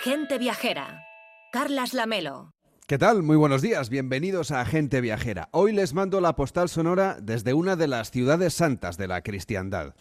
Gente Viajera. Carlas Lamelo. ¿Qué tal? Muy buenos días, bienvenidos a Gente Viajera. Hoy les mando la postal sonora desde una de las ciudades santas de la cristiandad.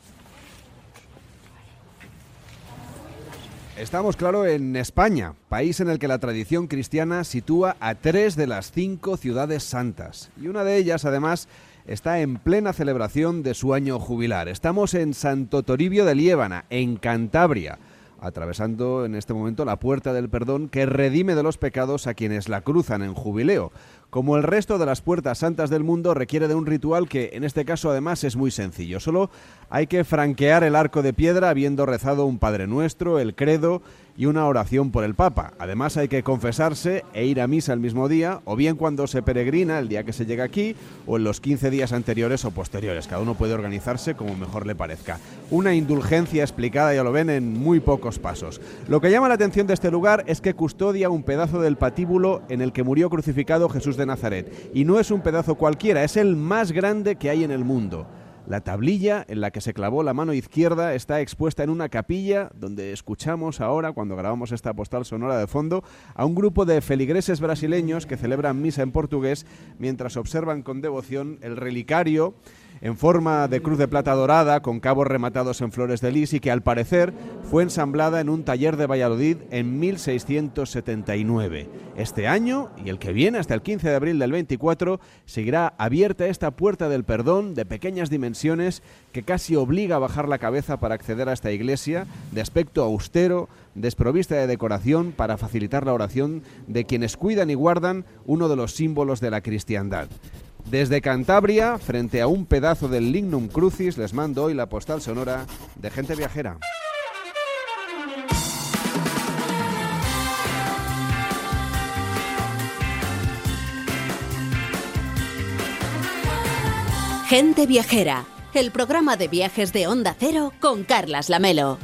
Estamos, claro, en España, país en el que la tradición cristiana sitúa a tres de las cinco ciudades santas. Y una de ellas, además, está en plena celebración de su año jubilar. Estamos en Santo Toribio de Liébana, en Cantabria atravesando en este momento la puerta del perdón que redime de los pecados a quienes la cruzan en jubileo. Como el resto de las puertas santas del mundo, requiere de un ritual que en este caso además es muy sencillo. Solo hay que franquear el arco de piedra habiendo rezado un Padre Nuestro, el credo y una oración por el Papa. Además hay que confesarse e ir a misa el mismo día, o bien cuando se peregrina el día que se llega aquí, o en los 15 días anteriores o posteriores. Cada uno puede organizarse como mejor le parezca. Una indulgencia explicada, ya lo ven, en muy pocos pasos. Lo que llama la atención de este lugar es que custodia un pedazo del patíbulo en el que murió crucificado Jesús de Nazaret. Y no es un pedazo cualquiera, es el más grande que hay en el mundo. La tablilla en la que se clavó la mano izquierda está expuesta en una capilla donde escuchamos ahora, cuando grabamos esta postal sonora de fondo, a un grupo de feligreses brasileños que celebran misa en portugués mientras observan con devoción el relicario en forma de cruz de plata dorada con cabos rematados en flores de lis y que al parecer fue ensamblada en un taller de Valladolid en 1679. Este año y el que viene hasta el 15 de abril del 24 seguirá abierta esta puerta del perdón de pequeñas dimensiones que casi obliga a bajar la cabeza para acceder a esta iglesia de aspecto austero, desprovista de decoración para facilitar la oración de quienes cuidan y guardan uno de los símbolos de la cristiandad. Desde Cantabria, frente a un pedazo del Lignum Crucis, les mando hoy la postal sonora de gente viajera. Gente Viajera, el programa de viajes de Onda Cero con Carlas Lamelo.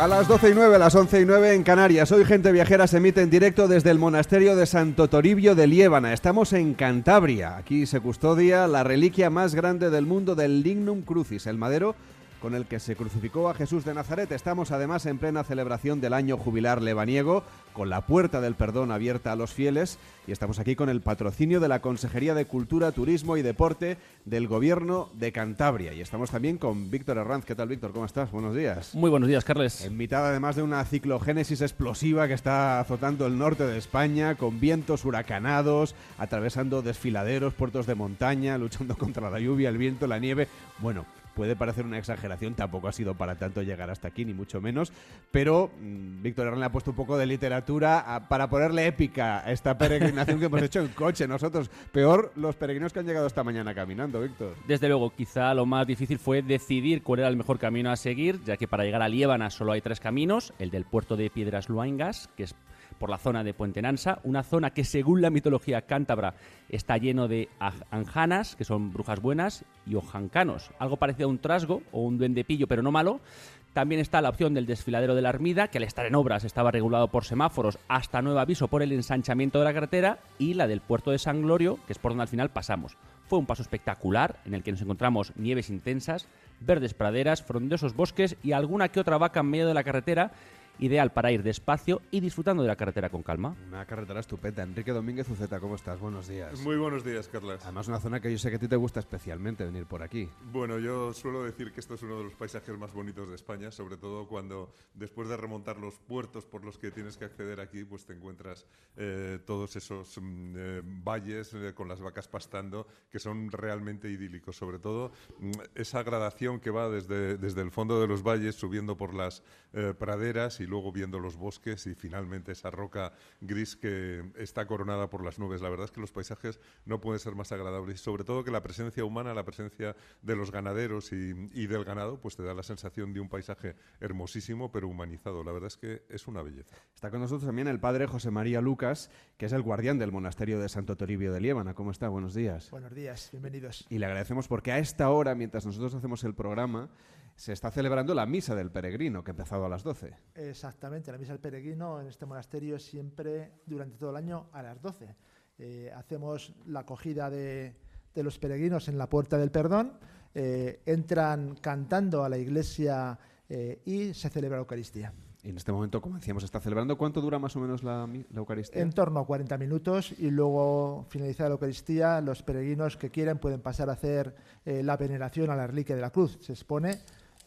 A las 12 y 9, a las 11 y 9 en Canarias. Hoy Gente Viajera se emite en directo desde el monasterio de Santo Toribio de Liébana. Estamos en Cantabria. Aquí se custodia la reliquia más grande del mundo del Lignum Crucis, el madero con el que se crucificó a Jesús de Nazaret. Estamos además en plena celebración del año jubilar lebaniego, con la puerta del perdón abierta a los fieles y estamos aquí con el patrocinio de la Consejería de Cultura, Turismo y Deporte del Gobierno de Cantabria. Y estamos también con Víctor Herranz. ¿Qué tal, Víctor? ¿Cómo estás? Buenos días. Muy buenos días, Carles. En mitad, además, de una ciclogénesis explosiva que está azotando el norte de España, con vientos huracanados, atravesando desfiladeros, puertos de montaña, luchando contra la lluvia, el viento, la nieve. Bueno, puede parecer una exageración, tampoco ha sido para tanto llegar hasta aquí, ni mucho menos, pero mm, Víctor Herrán le ha puesto un poco de literatura para ponerle épica a esta peregrinación que hemos hecho en coche nosotros. Peor los peregrinos que han llegado esta mañana caminando, Víctor. Desde luego, quizá lo más difícil fue decidir cuál era el mejor camino a seguir, ya que para llegar a Liébana solo hay tres caminos, el del puerto de Piedras Luangas, que es por la zona de Puente Nansa, una zona que según la mitología cántabra está lleno de anjanas, que son brujas buenas, y ojancanos, algo parecido a un trasgo o un duendepillo, pero no malo. También está la opción del desfiladero de la Armida, que al estar en obras estaba regulado por semáforos hasta nuevo aviso por el ensanchamiento de la carretera, y la del puerto de San Glorio, que es por donde al final pasamos. Fue un paso espectacular en el que nos encontramos nieves intensas, verdes praderas, frondosos bosques y alguna que otra vaca en medio de la carretera ideal para ir despacio y disfrutando de la carretera con calma. Una carretera estupenda. Enrique Domínguez Uceta, ¿cómo estás? Buenos días. Muy buenos días, Carlas. Además, una zona que yo sé que a ti te gusta especialmente venir por aquí. Bueno, yo suelo decir que esto es uno de los paisajes más bonitos de España, sobre todo cuando después de remontar los puertos por los que tienes que acceder aquí, pues te encuentras eh, todos esos mm, eh, valles eh, con las vacas pastando que son realmente idílicos. Sobre todo mm, esa gradación que va desde, desde el fondo de los valles subiendo por las praderas y luego viendo los bosques y finalmente esa roca gris que está coronada por las nubes. La verdad es que los paisajes no pueden ser más agradables y sobre todo que la presencia humana, la presencia de los ganaderos y, del ganado, pues te da la sensación de un paisaje hermosísimo pero humanizado. La verdad es que es una belleza. Está con nosotros también el padre José María Lucas, que es el guardián del monasterio de Santo Toribio de Liébana. ¿Cómo está? Buenos días. Buenos días, bienvenidos. Y le agradecemos porque a esta hora, mientras nosotros hacemos el programa, se está celebrando la misa del peregrino, que ha empezado a las 12. Exactamente, la misa del peregrino en este monasterio siempre durante todo el año a las 12. Eh, hacemos la acogida de, de los peregrinos en la Puerta del Perdón, eh, entran cantando a la iglesia eh, y se celebra la Eucaristía. Y en este momento, como decíamos, está celebrando. ¿Cuánto dura más o menos la, Eucaristía? En torno a 40 minutos y luego, finalizada la Eucaristía, los peregrinos que quieran pueden pasar a hacer eh, la veneración a la reliquia de la cruz. Se expone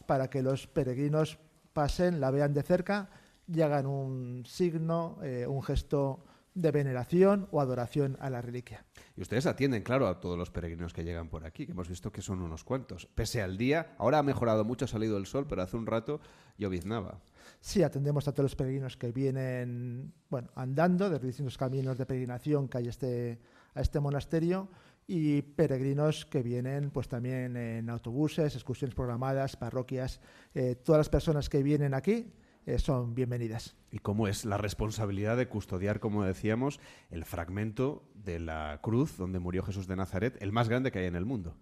para que los peregrinos pasen, la vean de cerca y hagan un signo, eh, un gesto de veneración o adoración a la reliquia. Y ustedes atienden, claro, a todos los peregrinos que llegan por aquí, que hemos visto que son unos cuantos. Pese al día, ahora ha mejorado mucho, ha salido el sol, pero hace un rato lloviznaba. Sí, atendemos a todos los peregrinos que vienen bueno, andando de los distintos caminos de peregrinación que hay este, a este monasterio y peregrinos que vienen pues también en autobuses, excursiones programadas, parroquias. Eh, todas las personas que vienen aquí eh, son bienvenidas. ¿Y cómo es la responsabilidad de custodiar, como decíamos, el fragmento de la cruz donde murió Jesús de Nazaret, el más grande que hay en el mundo?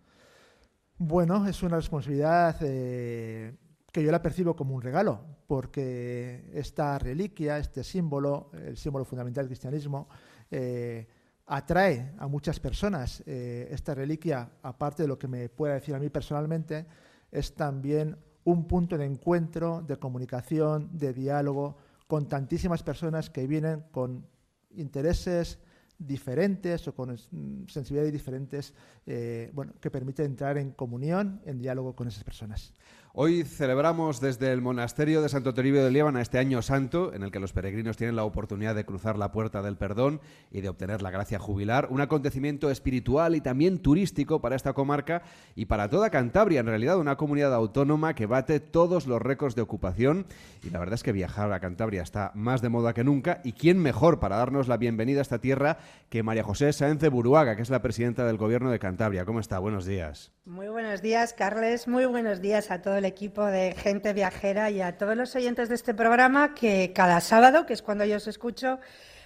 Bueno, es una responsabilidad eh, que yo la percibo como un regalo, porque esta reliquia, este símbolo, el símbolo fundamental del cristianismo, eh, atrae a muchas personas. Eh, esta reliquia, aparte de lo que me pueda decir a mí personalmente, es también un punto de encuentro, de comunicación, de diálogo con tantísimas personas que vienen con intereses diferentes o con mm, sensibilidades diferentes, eh, bueno, que permite entrar en comunión, en diálogo con esas personas. Hoy celebramos desde el monasterio de Santo Toribio de Líbana este año santo, en el que los peregrinos tienen la oportunidad de cruzar la puerta del perdón y de obtener la gracia jubilar, un acontecimiento espiritual y también turístico para esta comarca y para toda Cantabria, en realidad una comunidad autónoma que bate todos los récords de ocupación y la verdad es que viajar a Cantabria está más de moda que nunca y quién mejor para darnos la bienvenida a esta tierra que María José Sáenz de Buruaga, que es la presidenta del gobierno de Cantabria. ¿Cómo está? Buenos días. Muy buenos días, Carles. Muy buenos días a todo el equipo de Gente Viajera y a todos los oyentes de este programa que cada sábado, que es cuando yo os escucho,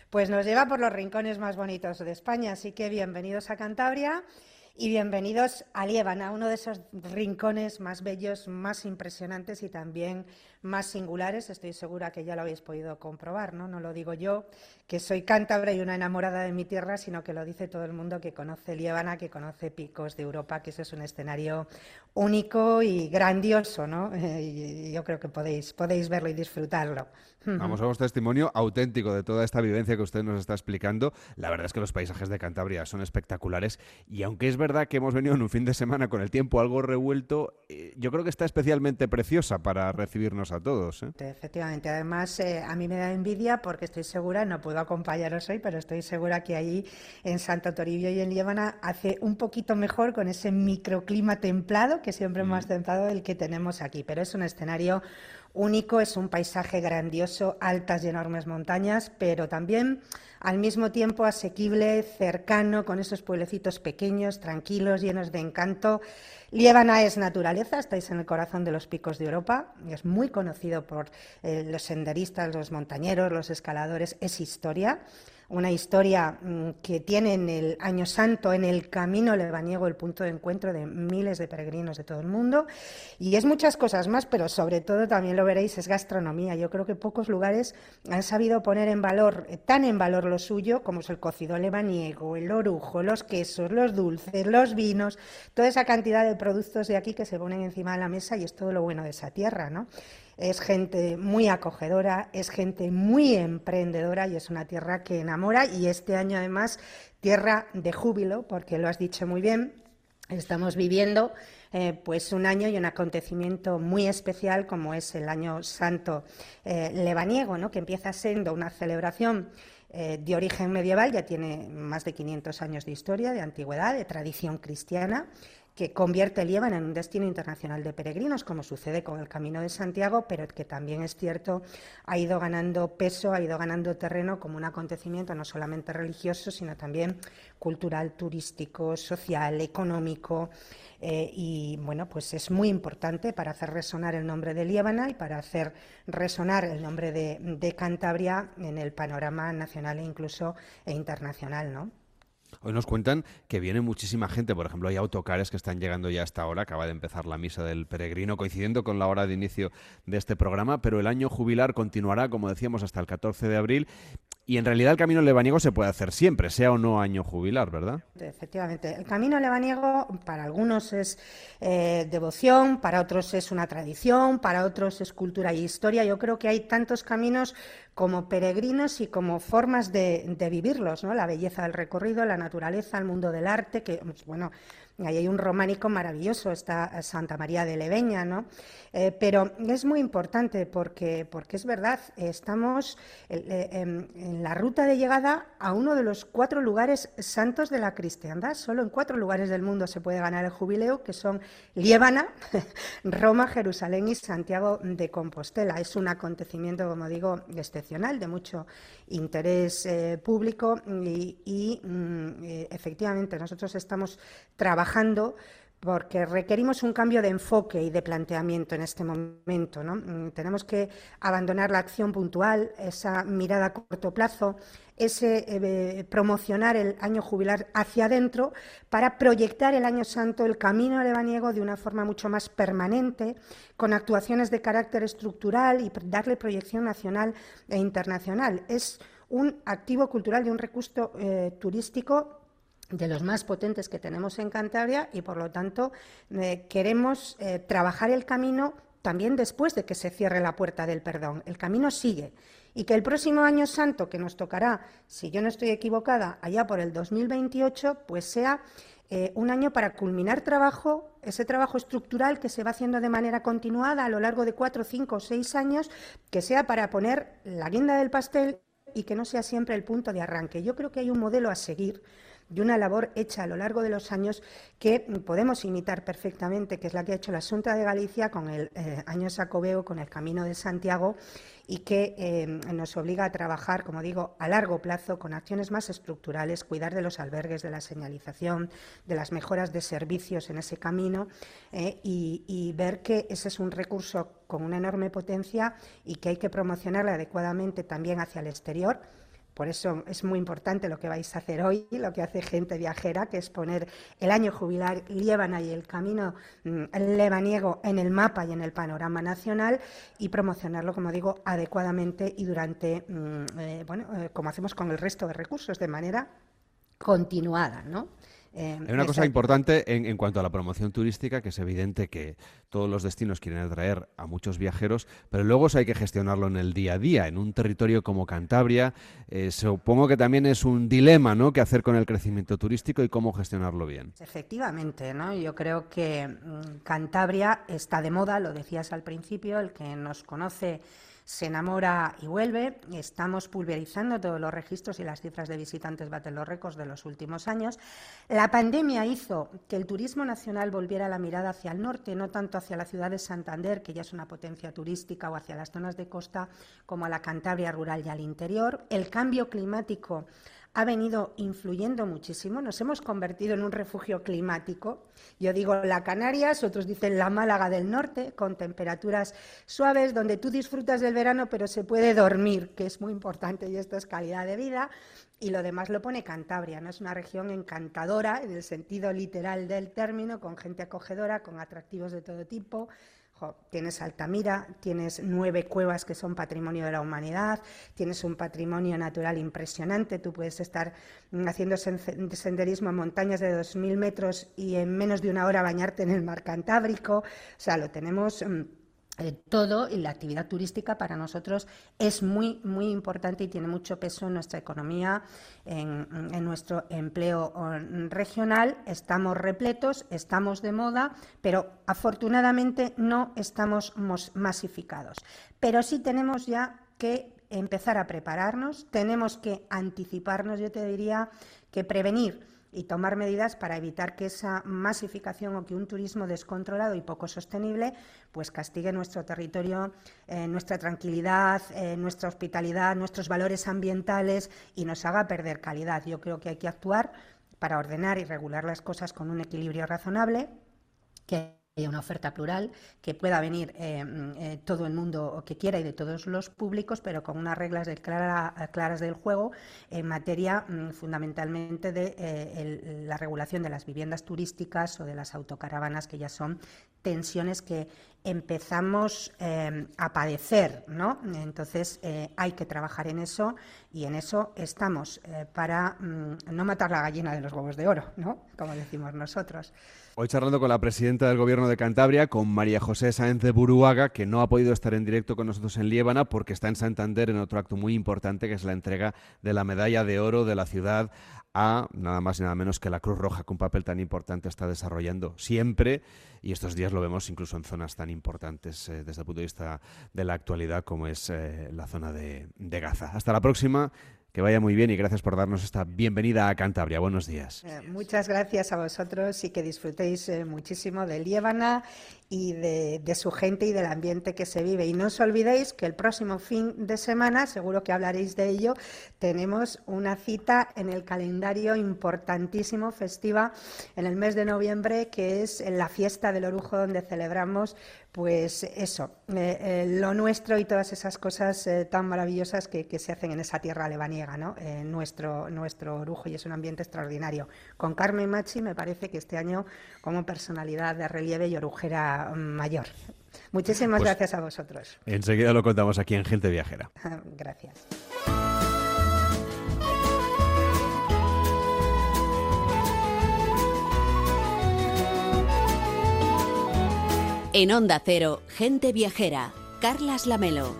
pues nos lleva por los rincones más bonitos de España. Así que bienvenidos a Cantabria y bienvenidos a Liébana, uno de esos rincones más bellos, más impresionantes y también más singulares. Estoy segura que ya lo habéis podido comprobar, ¿no? No lo digo yo, que soy cántabra y una enamorada de mi tierra, sino que lo dice todo el mundo que conoce Liébana, que conoce Picos de Europa, que eso es un escenario único y grandioso, ¿no? Y yo creo que podéis, podéis verlo y disfrutarlo. Vamos a un testimonio auténtico de toda esta vivencia que usted nos está explicando. La verdad es que los paisajes de Cantabria son espectaculares y aunque es verdad que hemos venido en un fin de semana con el tiempo algo revuelto, eh, yo creo que está especialmente preciosa para recibirnos a todos. ¿eh? Efectivamente, además eh, a mí me da envidia porque estoy segura, no puedo acompañaros hoy, pero estoy segura que ahí en Santo Toribio y en Liébana hace un poquito mejor con ese microclima templado, que siempre es más templado del que tenemos aquí, pero es un escenario único, es un paisaje grandioso, altas y enormes montañas, pero también al mismo tiempo asequible, cercano, con esos pueblecitos pequeños, tranquilos, llenos de encanto. Liébana es naturaleza, estáis en el corazón de los picos de Europa, es muy conocido por eh, los senderistas, los montañeros, los escaladores, es historia una historia mmm, que tiene en el Año Santo, en el Camino Lebaniego, el punto de encuentro de miles de peregrinos de todo el mundo. Y es muchas cosas más, pero sobre todo también lo veréis, es gastronomía. Yo creo que pocos lugares han sabido poner en valor, eh, tan en valor lo suyo, como es el cocido lebaniego, el orujo, los quesos, los dulces, los vinos, toda esa cantidad de productos de aquí que se ponen encima de la mesa y es todo lo bueno de esa tierra, ¿no? Es gente muy acogedora, es gente muy emprendedora y es una tierra que enamora y este año además tierra de júbilo, porque lo has dicho muy bien, estamos viviendo eh, pues un año y un acontecimiento muy especial como es el año santo eh, lebaniego, ¿no? que empieza siendo una celebración eh, de origen medieval, ya tiene más de 500 años de historia, de antigüedad, de tradición cristiana que convierte Líbano en un destino internacional de peregrinos, como sucede con el Camino de Santiago, pero que también es cierto, ha ido ganando peso, ha ido ganando terreno como un acontecimiento no solamente religioso, sino también cultural, turístico, social, económico. Eh, y bueno, pues es muy importante para hacer resonar el nombre de Líbana y para hacer resonar el nombre de, de Cantabria en el panorama nacional e incluso e internacional, ¿no? Hoy nos cuentan que viene muchísima gente, por ejemplo, hay autocares que están llegando ya hasta ahora, acaba de empezar la misa del peregrino, coincidiendo con la hora de inicio de este programa, pero el año jubilar continuará, como decíamos, hasta el 14 de abril. Y en realidad el camino lebaniego se puede hacer siempre, sea o no año jubilar, ¿verdad? Efectivamente. El camino lebaniego para algunos es eh, devoción, para otros es una tradición, para otros es cultura y historia. Yo creo que hay tantos caminos como peregrinos y como formas de, de vivirlos, ¿no? La belleza del recorrido, la naturaleza, el mundo del arte, que, pues, bueno, Ahí hay un románico maravilloso, está Santa María de Leveña, ¿no? Eh, pero es muy importante porque, porque es verdad, estamos eh, en, la ruta de llegada a uno de los cuatro lugares santos de la cristiandad. Solo en cuatro lugares del mundo se puede ganar el jubileo, que son Liébana, Roma, Jerusalén y Santiago de Compostela. Es un acontecimiento, como digo, excepcional, de mucho interés eh, público y, mm, efectivamente nosotros estamos trabajando trabajando porque requerimos un cambio de enfoque y de planteamiento en este momento. Mm, tenemos que abandonar la acción puntual, esa mirada a corto plazo, ese eh, promocionar el año jubilar hacia adentro para proyectar el año santo, el camino lebaniego de una forma mucho más permanente, con actuaciones de carácter estructural y darle proyección nacional e internacional. Es un activo cultural y un recurso eh, turístico de los más potentes que tenemos en Cantabria y, por lo tanto, eh, queremos eh, trabajar el camino también después de que se cierre la puerta del perdón. El camino sigue y que el próximo año santo que nos tocará, si yo no estoy equivocada, allá por el 2028, pues sea eh, un año para culminar trabajo, ese trabajo estructural que se va haciendo de manera continuada a lo largo de cuatro, cinco o seis años, que sea para poner la guinda del pastel y que no sea siempre el punto de arranque. Yo creo que hay un modelo a seguir de una labor hecha a lo largo de los años que podemos imitar perfectamente, que es la que ha hecho la Junta de Galicia con el eh, año Sacobeo, con el Camino de Santiago y que eh, nos obliga a trabajar, como digo, a largo plazo con acciones más estructurales, cuidar de los albergues, de la señalización, de las mejoras de servicios en ese camino eh, y, ver que ese es un recurso con una enorme potencia y que hay que promocionarlo adecuadamente también hacia el exterior por eso es muy importante lo que vais a hacer hoy, lo que hace gente viajera, que es poner el año jubilar Liébana y el camino mm, lebaniego en el mapa y en el panorama nacional y promocionarlo, como digo, adecuadamente y durante, mm, eh, bueno, eh, como hacemos con el resto de recursos, de manera continuada, ¿no? Eh, Hay una cosa importante en, cuanto a la promoción turística, que es evidente que todos los destinos quieren atraer a muchos viajeros, pero luego hay que gestionarlo en el día a día. En un territorio como Cantabria, eh, supongo que también es un dilema, ¿no?, qué hacer con el crecimiento turístico y cómo gestionarlo bien. Efectivamente, ¿no? Yo creo que mm, Cantabria está de moda, lo decías al principio, el que nos conoce se enamora y vuelve. Estamos pulverizando todos los registros y las cifras de visitantes baten los récords de los últimos años. La pandemia hizo que el turismo nacional volviera la mirada hacia el norte, no tanto hacia la ciudad de Santander, que ya es una potencia turística, o hacia las zonas de costa, como a la Cantabria rural y al interior. El cambio climático ha venido influyendo muchísimo. Nos hemos convertido en un refugio climático. Yo digo la Canarias, otros dicen la Málaga del Norte, con temperaturas suaves, donde tú disfrutas del verano, pero se puede dormir, que es muy importante y esto es calidad de vida. Y lo demás lo pone Cantabria, ¿no? Es una región encantadora en el sentido literal del término, con gente acogedora, con atractivos de todo tipo, tienes Altamira, tienes nueve cuevas que son patrimonio de la humanidad, tienes un patrimonio natural impresionante, tú puedes estar haciendo senderismo en montañas de 2.000 metros y en menos de una hora bañarte en el mar Cantábrico, o sea, lo tenemos... Mm, eh, todo y la actividad turística para nosotros es muy, muy importante y tiene mucho peso en nuestra economía, en, nuestro empleo regional. Estamos repletos, estamos de moda, pero afortunadamente no estamos masificados. Pero sí tenemos ya que empezar a prepararnos, tenemos que anticiparnos, yo te diría que prevenir y tomar medidas para evitar que esa masificación o que un turismo descontrolado y poco sostenible pues castigue nuestro territorio, eh, nuestra tranquilidad, eh, nuestra hospitalidad, nuestros valores ambientales y nos haga perder calidad. Yo creo que hay que actuar para ordenar y regular las cosas con un equilibrio razonable que haya una oferta plural, que pueda venir eh, mm, todo el mundo que quiera y de todos los públicos, pero con unas reglas claras del juego en materia mm, fundamentalmente de la regulación de las viviendas turísticas o de las autocaravanas, que ya son tensiones que empezamos eh, a padecer, ¿no? Entonces eh, hay que trabajar en eso y en eso estamos eh, para mm, no matar la gallina de los huevos de oro, ¿no? Como decimos nosotros. Hoy charlando con la presidenta del Gobierno de Cantabria, con María José Sáenz de Buruaga, que no ha podido estar en directo con nosotros en Liébana porque está en Santander en otro acto muy importante que es la entrega de la medalla de oro de la ciudad a nada más y nada menos que la Cruz Roja, que un papel tan importante está desarrollando siempre y estos días lo vemos incluso en zonas tan importantes eh, desde el punto de vista de la actualidad como es eh, la zona de, Gaza. Hasta la próxima. Que vaya muy bien y gracias por darnos esta bienvenida a Cantabria. Buenos días. Eh, muchas gracias a vosotros y que disfrutéis muchísimo de Líbana y de, su gente y del ambiente que se vive. Y no os olvidéis que el próximo fin de semana, seguro que hablaréis de ello, tenemos una cita en el calendario importantísimo, festiva, en el mes de noviembre, que es la fiesta del Orujo, donde celebramos pues eso, eh, eh, lo nuestro y todas esas cosas eh, tan maravillosas que, se hacen en esa tierra lebaniega, ¿no? nuestro, nuestro orujo y es un ambiente extraordinario. Con Carmen Machi me parece que este año como personalidad de relieve y orujera mayor. Muchísimas pues gracias a vosotros. Enseguida lo contamos aquí en Gente Viajera. gracias. En Onda Cero, Gente Viajera, Carlas Lamelo.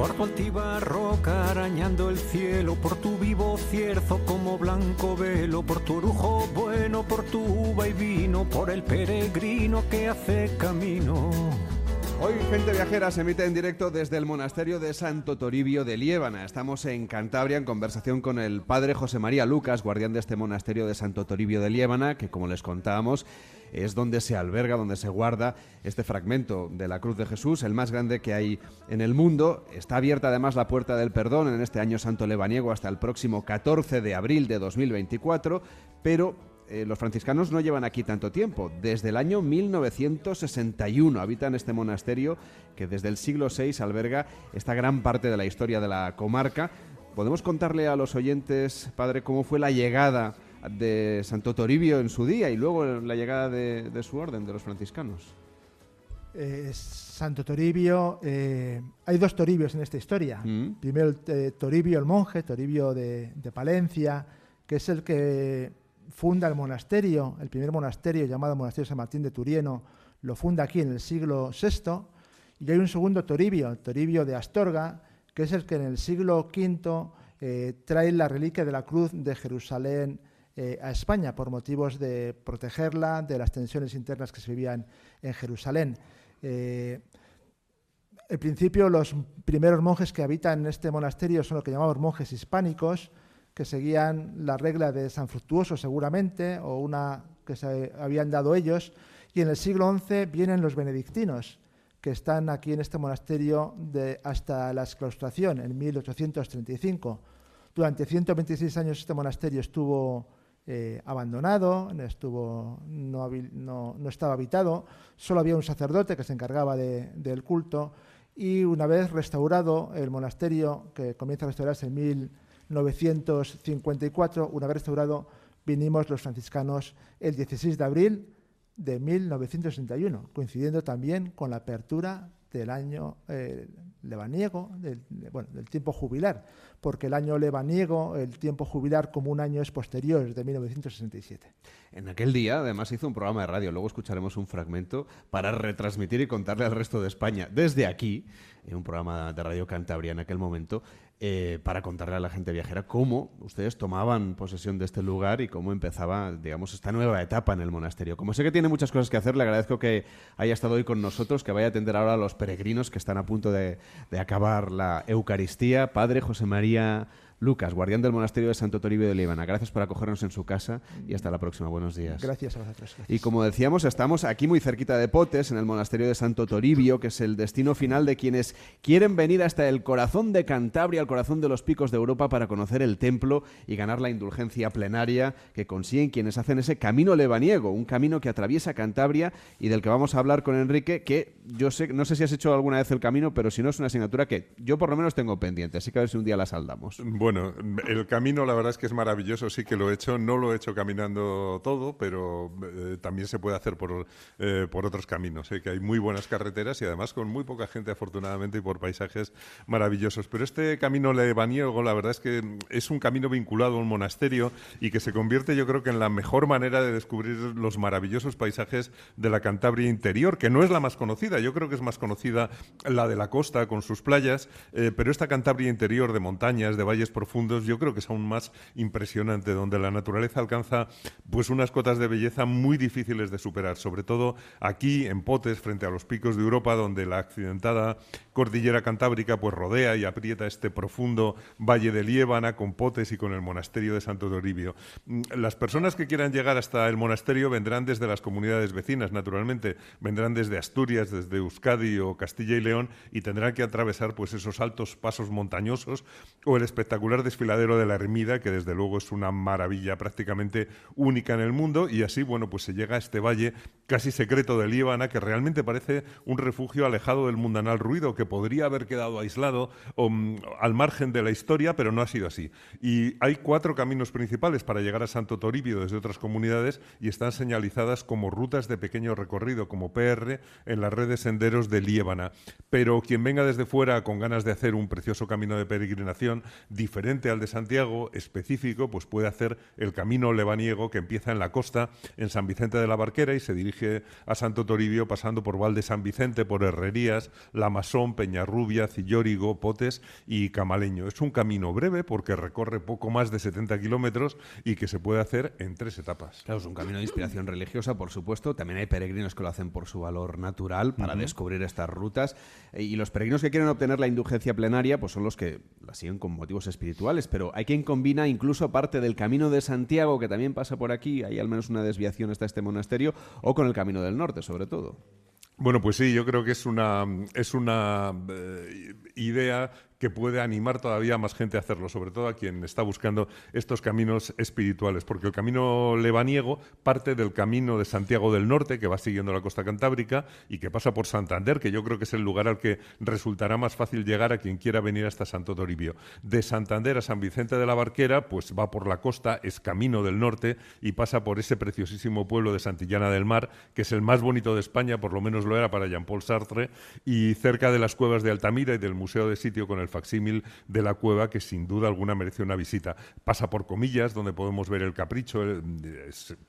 Por tu altiva roca arañando el cielo, por tu vivo cierzo como blanco velo, por tu orujo bueno, por tu uva y vino, por el peregrino que hace camino. Hoy Gente Viajera se emite en directo desde el monasterio de Santo Toribio de Liébana. Estamos en Cantabria en conversación con el padre José María Lucas, guardián de este monasterio de Santo Toribio de Liébana, que como les contábamos es donde se alberga, donde se guarda este fragmento de la cruz de Jesús, el más grande que hay en el mundo. Está abierta además la puerta del perdón en este año santo lebaniego hasta el próximo 14 de abril de 2024, pero eh, los franciscanos no llevan aquí tanto tiempo. Desde el año 1961 habitan este monasterio que desde el siglo VI alberga esta gran parte de la historia de la comarca. ¿Podemos contarle a los oyentes, padre, cómo fue la llegada de Santo Toribio en su día y luego la llegada de, su orden, de los franciscanos? Eh, Santo Toribio, eh, hay dos Toribios en esta historia. Mm. Primero Toribio el monje, Toribio de, de Palencia, que es el que funda el monasterio, el primer monasterio llamado Monasterio San Martín de Turieno, lo funda aquí en el siglo VI, y hay un segundo Toribio, Toribio de Astorga, que es el que en el siglo V eh, trae la reliquia de la cruz de Jerusalén eh, a España por motivos de protegerla de las tensiones internas que se vivían en Jerusalén. Eh, en principio, los primeros monjes que habitan este monasterio son lo que llamamos monjes hispánicos, que seguían la regla de San Fructuoso seguramente, o una que se habían dado ellos, y en el siglo XI vienen los benedictinos, que están aquí en este monasterio de, hasta la exclaustración, en 1835. Durante 126 años este monasterio estuvo eh, abandonado, no, no, estaba habitado, solo había un sacerdote que se encargaba del culto, y una vez restaurado el monasterio, que comienza a restaurarse en 1835, 954, una vez restaurado, vinimos los franciscanos el 16 de abril de 1961, coincidiendo también con la apertura del año eh, lebaniego, del, tiempo jubilar, porque el año lebaniego, el tiempo jubilar como un año es posterior, es de 1967. En aquel día, además, hizo un programa de radio, luego escucharemos un fragmento para retransmitir y contarle al resto de España, desde aquí, en un programa de Radio Cantabria en aquel momento, eh, para contarle a la gente viajera cómo ustedes tomaban posesión de este lugar y cómo empezaba, digamos, esta nueva etapa en el monasterio. Como sé que tiene muchas cosas que hacer, le agradezco que haya estado hoy con nosotros, que vaya a atender ahora a los peregrinos que están a punto de, acabar la Eucaristía. Padre José María Lucas, guardián del monasterio de Santo Toribio de Líbana, gracias por acogernos en su casa y hasta la próxima. Buenos días. Gracias a vosotros. Y como decíamos, estamos aquí muy cerquita de Potes, en el monasterio de Santo Toribio, que es el destino final de quienes quieren venir hasta el corazón de Cantabria, el corazón de los picos de Europa, para conocer el templo y ganar la indulgencia plenaria que consiguen quienes hacen ese camino lebaniego, un camino que atraviesa Cantabria y del que vamos a hablar con Enrique, que yo sé, no sé si has hecho alguna vez el camino, pero si no es una asignatura que yo por lo menos tengo pendiente, así que a ver si un día la saldamos. Bueno, el camino la verdad es que es maravilloso, sí que lo he hecho, no lo he hecho caminando todo, pero eh, también se puede hacer por, eh, por otros caminos, ¿eh? que hay muy buenas carreteras y además con muy poca gente afortunadamente y por paisajes maravillosos. Pero este camino lebaniego la verdad es que es un camino vinculado a un monasterio y que se convierte yo creo que en la mejor manera de descubrir los maravillosos paisajes de la Cantabria interior, que no es la más conocida, yo creo que es más conocida la de la costa con sus playas, pero esta Cantabria interior de montañas, de valles profundos, yo creo que es aún más impresionante, donde la naturaleza alcanza pues unas cotas de belleza muy difíciles de superar, sobre todo aquí en Potes, frente a los picos de Europa, donde la accidentada cordillera cantábrica pues rodea y aprieta este profundo valle de Liébana con Potes y con el monasterio de Santo Toribio. Mm, las personas que quieran llegar hasta el monasterio vendrán desde las comunidades vecinas, naturalmente, vendrán desde Asturias, desde Euskadi o Castilla y León y tendrán que atravesar pues esos altos pasos montañosos o el espectacular desfiladero de la Ermida, que desde luego es una maravilla prácticamente única en el mundo y así, bueno, pues se llega a este valle casi secreto de Líbana que realmente parece un refugio alejado del mundanal ruido que podría haber quedado aislado o, mm, al margen de la historia, pero no ha sido así. Y hay cuatro caminos principales para llegar a Santo Toribio desde otras comunidades y están señalizadas como rutas de pequeño recorrido, como PR, en las redes senderos de Líbana. Pero quien venga desde fuera con ganas de hacer un precioso camino de peregrinación diferente al de Santiago, específico, pues puede hacer el camino lebaniego que empieza en la costa, en San Vicente de la Barquera y se dirige a Santo Toribio pasando por Valde San Vicente, por Herrerías, La Masón, Peñarrubia, Cillórigo, Potes y Camaleño. Es un camino breve porque recorre poco más de 70 kilómetros y que se puede hacer en tres etapas. Claro, es un camino de inspiración religiosa, por supuesto. También hay peregrinos que lo hacen por su valor natural para descubrir estas rutas. Y los peregrinos que quieren obtener la indulgencia plenaria, pues son los que la siguen con motivos espirituales. Pero hay quien combina incluso parte del camino de Santiago, que también pasa por aquí, hay al menos una desviación hasta este monasterio, o con el camino del norte, sobre todo. Bueno, pues sí, yo creo que es una, es una eh, idea que puede animar todavía más gente a hacerlo, sobre todo a quien está buscando estos caminos espirituales, porque el camino lebaniego parte del camino de Santiago del Norte, que va siguiendo la costa cantábrica y que pasa por Santander, que yo creo que es el lugar al que resultará más fácil llegar a quien quiera venir hasta Santo Toribio. De Santander a San Vicente de la Barquera, pues va por la costa, es camino del norte y pasa por ese preciosísimo pueblo de Santillana del Mar, que es el más bonito de España, por lo menos lo era para Jean-Paul Sartre, y cerca de las cuevas de Altamira y del Museo de Sitio con el facsímil de la cueva que sin duda alguna merece una visita. Pasa por Comillas, donde podemos ver el Capricho,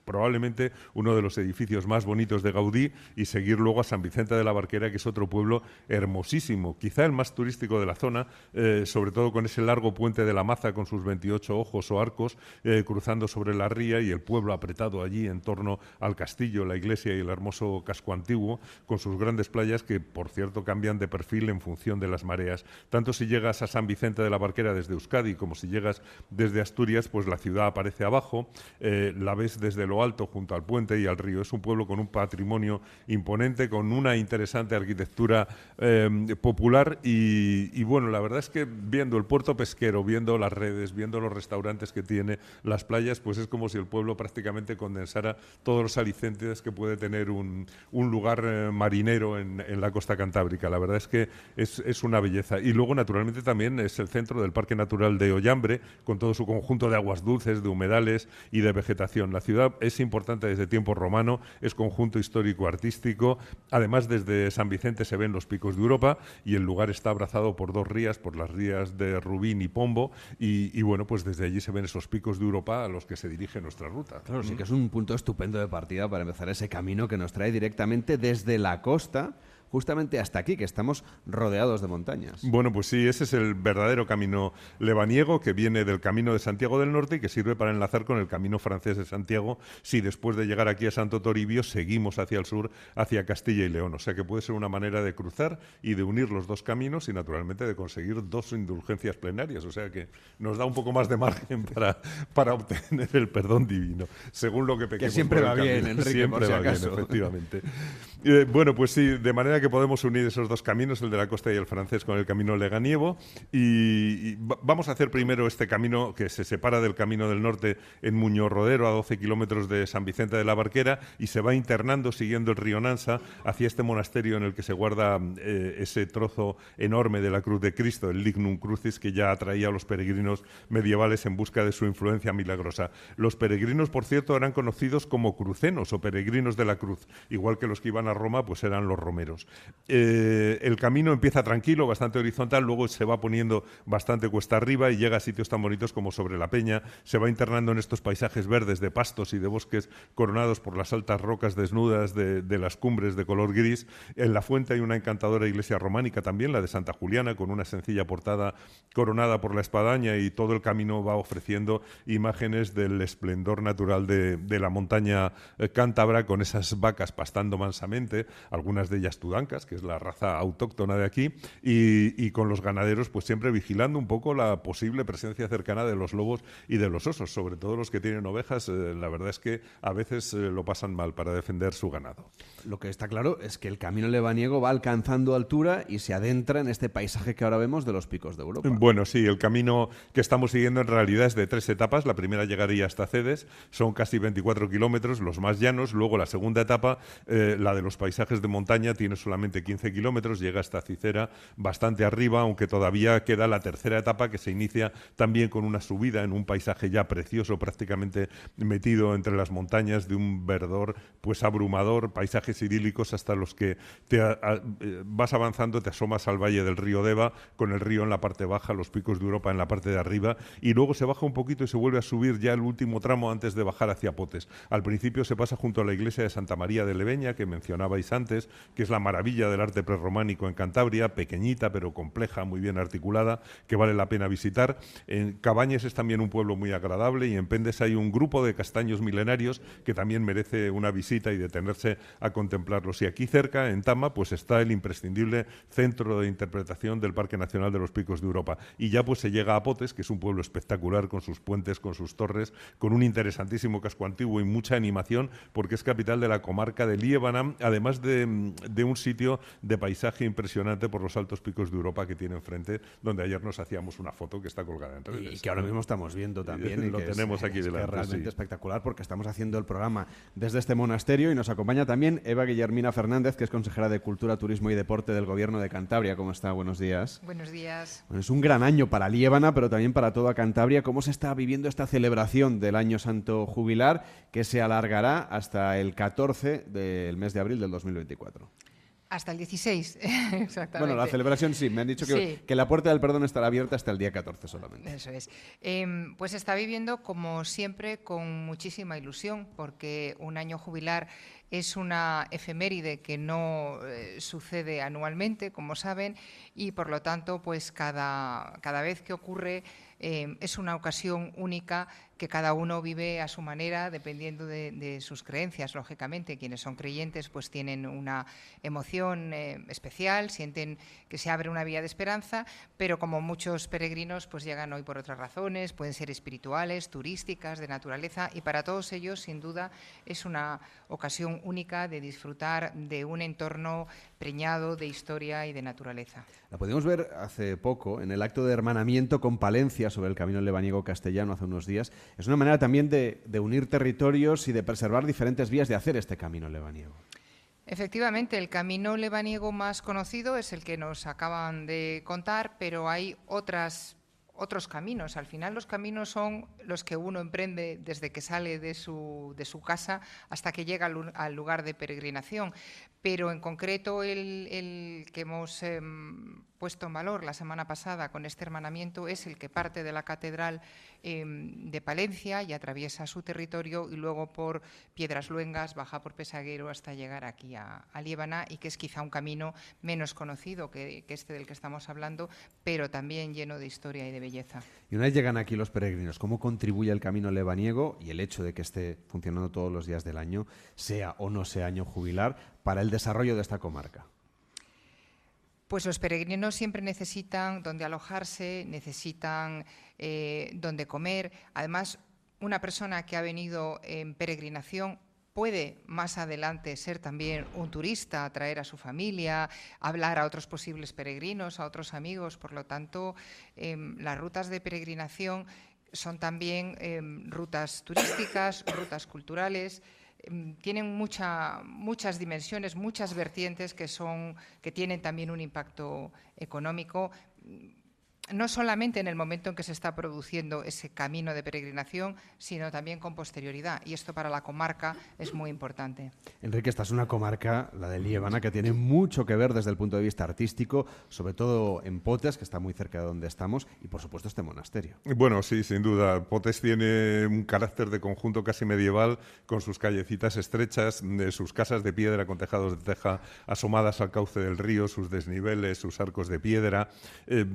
probablemente uno de los edificios más bonitos de Gaudí, y seguir luego a San Vicente de la Barquera, que es otro pueblo hermosísimo, quizá el más turístico de la zona, eh, sobre todo con ese largo puente de la Maza con sus 28 ojos o arcos eh, cruzando sobre la ría y el pueblo apretado allí en torno al castillo, la iglesia y el hermoso casco antiguo, con sus grandes playas que, por cierto, cambian de perfil en función de las mareas. Tanto si llegas a San Vicente de la Barquera desde Euskadi como si llegas desde Asturias, pues la ciudad aparece abajo, eh, la ves desde lo alto junto al puente y al río. Es un pueblo con un patrimonio imponente, con una interesante arquitectura eh, popular y, bueno, la verdad es que viendo el puerto pesquero, viendo las redes, viendo los restaurantes que tiene, las playas, pues es como si el pueblo prácticamente condensara todos los alicentes que puede tener un, lugar eh, marinero en, la costa cantábrica. La verdad es que es, es una belleza. Y luego, naturalmente, también es el centro del Parque Natural de Ollambre, con todo su conjunto de aguas dulces, de humedales y de vegetación. La ciudad es importante desde tiempo romano, es conjunto histórico-artístico. Además, desde San Vicente se ven los picos de Europa y el lugar está abrazado por dos rías, por las rías de Rubín y Pombo. Y, bueno, pues desde allí se ven esos picos de Europa a los que se dirige nuestra ruta. Claro, sí que es un punto estupendo de partida para empezar ese camino que nos trae directamente desde la costa justamente hasta aquí, que estamos rodeados de montañas. Bueno, pues sí, ese es el verdadero camino lebaniego que viene del camino de Santiago del Norte y que sirve para enlazar con el camino francés de Santiago si después de llegar aquí a Santo Toribio seguimos hacia el sur, hacia Castilla y León. O sea que puede ser una manera de cruzar y de unir los dos caminos y naturalmente de conseguir dos indulgencias plenarias. O sea que nos da un poco más de margen para, para obtener el perdón divino, según lo que pequemos. Que siempre va bien, camino. Enrique, siempre por si va bien, efectivamente. Bueno, pues sí, de manera que podemos unir esos dos caminos, el de la costa y el francés, con el camino leganiego. Y, y va- vamos a hacer primero este camino que se separa del camino del norte en Muñoz Rodero, a 12 kilómetros de San Vicente de la Barquera, y se va internando siguiendo el río Nansa hacia este monasterio en el que se guarda eh, ese trozo enorme de la cruz de Cristo, el Lignum Crucis, que ya atraía a los peregrinos medievales en busca de su influencia milagrosa. Los peregrinos, por cierto, eran conocidos como crucenos o peregrinos de la cruz, igual que los que iban a Roma, pues eran los romeros. Eh, el camino empieza tranquilo, bastante horizontal, luego se va poniendo bastante cuesta arriba y llega a sitios tan bonitos como sobre la Peña, se va internando en estos paisajes verdes de pastos y de bosques coronados por las altas rocas desnudas de, las cumbres de color gris. En la fuente hay una encantadora iglesia románica también, la de Santa Juliana, con una sencilla portada coronada por la espadaña y todo el camino va ofreciendo imágenes del esplendor natural de, de la montaña eh, cántabra con esas vacas pastando mansamente, algunas de ellas tudancas, que es la raza autóctona de aquí, y, y con los ganaderos pues siempre vigilando un poco la posible presencia cercana de los lobos y de los osos, sobre todo los que tienen ovejas, eh, la verdad es que a veces eh, lo pasan mal para defender su ganado. Lo que está claro es que el camino lebaniego va alcanzando altura y se adentra en este paisaje que ahora vemos de los picos de Europa. Bueno, sí, el camino que estamos siguiendo en realidad es de tres etapas. La primera llegaría hasta Cedes, son casi 24 kilómetros, los más llanos. Luego la segunda etapa, eh, la de los paisajes de montaña, tiene solamente 15 kilómetros, llega hasta Cicera, bastante arriba, aunque todavía queda la tercera etapa que se inicia también con una subida en un paisaje ya precioso, prácticamente metido entre las montañas de un verdor pues abrumador, paisajes idílicos hasta los que te eh, vas avanzando, te asomas al valle del río Deva, con el río en la parte baja, los picos de Europa en la parte de arriba, y luego se baja un poquito y se vuelve a subir ya el último tramo antes de bajar hacia Potes. Al principio se pasa junto a la iglesia de Santa María de Leveña, que mencionabais antes, que es la maravilla del arte prerrománico en Cantabria, pequeñita pero compleja, muy bien articulada, que vale la pena visitar. En Cabañes es también un pueblo muy agradable y en Pendes hay un grupo de castaños milenarios que también merece una visita y detenerse a contemplarlos. Y aquí cerca, en Tama, pues está el imprescindible centro de interpretación del Parque Nacional de los Picos de Europa. Y ya pues se llega a Potes, que es un pueblo espectacular con sus puentes, con sus torres, con un interesantísimo casco antiguo y mucha animación, porque es capital de la comarca de Liébana, además de, mm, de un sitio de paisaje impresionante por los altos picos de Europa que tiene enfrente, donde ayer nos hacíamos una foto que está colgada en redes. Y que ahora mismo estamos viendo también. y Lo que es- tenemos aquí es que delante, Es realmente sí. espectacular porque estamos haciendo el programa desde este monasterio y nos acompaña también Eva Guillermina Fernández, que es consejera de Cultura, Turismo y Deporte del Gobierno de Cantabria. ¿Cómo está? Buenos días. Buenos días. Bueno, es un gran año para Liébana, pero también para toda Cantabria. ¿Cómo se está viviendo esta celebración del Año Santo Jubilar que se alargará hasta el 14 del mes de abril del 2024? Hasta el 16, exactamente. Bueno, la celebración sí, me han dicho que, Sí. que la puerta del perdón estará abierta hasta el día 14 solamente. Eso es. Em, pues está viviendo, como siempre, con muchísima ilusión, porque un año jubilar es una efeméride que no eh, sucede anualmente, como saben, y por lo tanto, pues cada, cada vez que ocurre em, es una ocasión única que cada uno vive a su manera, dependiendo de, sus creencias, lógicamente. Quienes son creyentes, pues tienen una emoción eh, especial, sienten que se abre una vía de esperanza, pero como muchos peregrinos, pues llegan hoy por otras razones, pueden ser espirituales, turísticas, de naturaleza, y para todos ellos, sin duda, es una ocasión única de disfrutar de un entorno preñado de historia y de naturaleza. La pudimos ver hace poco en el acto de hermanamiento con Palencia sobre el camino lebaniego castellano hace unos días. Es una manera también de, unir territorios y de preservar diferentes vías de hacer este camino lebaniego. Efectivamente, el camino lebaniego más conocido es el que nos acaban de contar, pero hay otras otros caminos. Al final los caminos son los que uno emprende desde que sale de su, de su casa hasta que llega al, lugar de peregrinación. Pero en concreto el, que hemos em, puesto en valor la semana pasada con este hermanamiento es el que parte de la catedral em, de Palencia y atraviesa su territorio y luego por Piedras Luengas baja por Pesaguero hasta llegar aquí a, a y que es quizá un camino menos conocido que, que este del que estamos hablando, pero también lleno de historia y de belleza. Y una vez llegan aquí los peregrinos, ¿cómo contribuye el camino lebaniego y el hecho de que esté funcionando todos los días del año, sea o no sea año jubilar, para el desarrollo de esta comarca? Pues los peregrinos siempre necesitan donde alojarse, necesitan eh, donde comer. Además, una persona que ha venido en peregrinación puede más adelante ser también un turista, atraer a su familia, hablar a otros posibles peregrinos, a otros amigos. Por lo tanto, em, las rutas de peregrinación son también em, rutas turísticas, rutas culturales. Em, tienen muchas dimensiones, muchas vertientes que, son, que tienen también un impacto económico no solamente en el momento en que se está produciendo ese camino de peregrinación, sino también con posterioridad. Y esto para la comarca es muy importante. Enrique, esta es una comarca, la de Liébana, que tiene mucho que ver desde el punto de vista artístico, sobre todo en Potes, que está muy cerca de donde estamos, y por supuesto este monasterio. Bueno, sí, sin duda. Potes tiene un carácter de conjunto casi medieval, con sus callecitas estrechas, sus casas de piedra con tejados de teja asomadas al cauce del río, sus desniveles, sus arcos de piedra. Eh,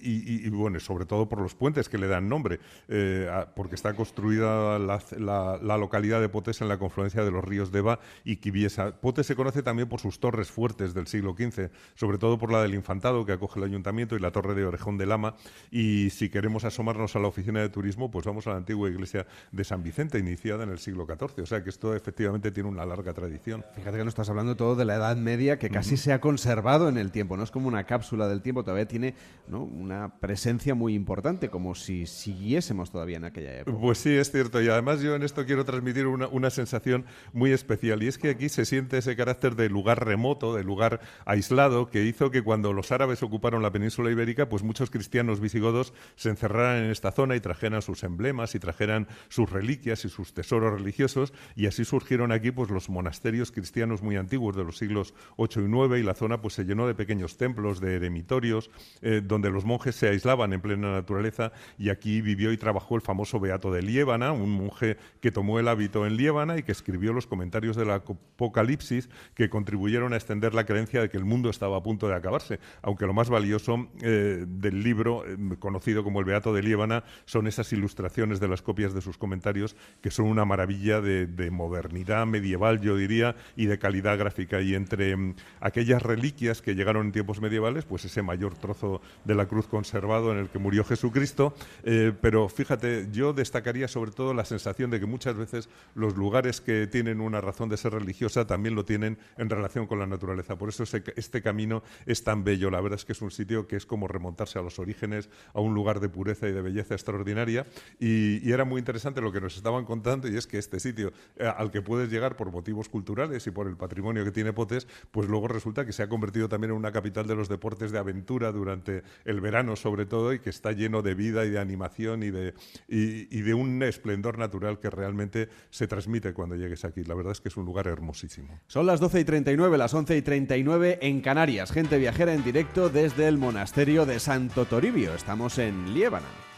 y y, bueno, sobre todo por los puentes que le dan nombre, eh, porque está construida la, localidad de Potes en la confluencia de los ríos Deva y Quibiesa. Potes se conoce también por sus torres fuertes del siglo XV, sobre todo por la del Infantado que acoge el ayuntamiento y la torre de Orejón de Lama. Y si queremos asomarnos a la oficina de turismo, pues vamos a la antigua iglesia de San Vicente, iniciada en el siglo XIV. O sea que esto efectivamente tiene una larga tradición. Fíjate que no estás hablando todo de la Edad Media, que casi se ha conservado en el tiempo. No es como una cápsula del tiempo, todavía tiene ¿no? una presencia muy importante, como si siguiésemos todavía en aquella época. Pues sí, es cierto. Y además yo en esto quiero transmitir una, una sensación muy especial. Y es que aquí se siente ese carácter de lugar remoto, de lugar aislado, que hizo que cuando los árabes ocuparon la península ibérica, pues muchos cristianos visigodos se encerraran en esta zona y trajeran sus emblemas y trajeran sus reliquias y sus tesoros religiosos. Y así surgieron aquí pues los monasterios cristianos muy antiguos de los siglos 8 y 9 y la zona pues se llenó de pequeños templos, de eremitorios, eh, donde los monjes se aislaban en plena naturaleza y aquí vivió y trabajó el famoso Beato de Liébana, un monje que tomó el hábito en Liébana y que escribió los comentarios del Apocalipsis que contribuyeron a extender la creencia de que el mundo estaba a punto de acabarse, aunque lo más valioso eh, del libro, eh, conocido como el Beato de Liébana, son esas ilustraciones de las copias de sus comentarios que son una maravilla de, de modernidad medieval, yo diría, y de calidad gráfica. Y entre mm, aquellas reliquias que llegaron en tiempos medievales, pues ese mayor trozo de la cruz con conservado en el que murió Jesucristo, eh, pero fíjate, yo destacaría sobre todo la sensación de que muchas veces los lugares que tienen una razón de ser religiosa también lo tienen en relación con la naturaleza. Por eso este camino es tan bello. La verdad es que es un sitio que es como remontarse a los orígenes, a un lugar de pureza y de belleza extraordinaria. Y, era muy interesante lo que nos estaban contando y es que este sitio eh, al que puedes llegar por motivos culturales y por el patrimonio que tiene Potes, pues luego resulta que se ha convertido también en una capital de los deportes de aventura durante el verano sobre todo y que está lleno de vida y de animación y de, y, de un esplendor natural que realmente se transmite cuando llegues aquí. La verdad es que es un lugar hermosísimo. Son las 12 y 39, las 11 y 39 en Canarias. Gente viajera en directo desde el monasterio de Santo Toribio. Estamos en Liébana.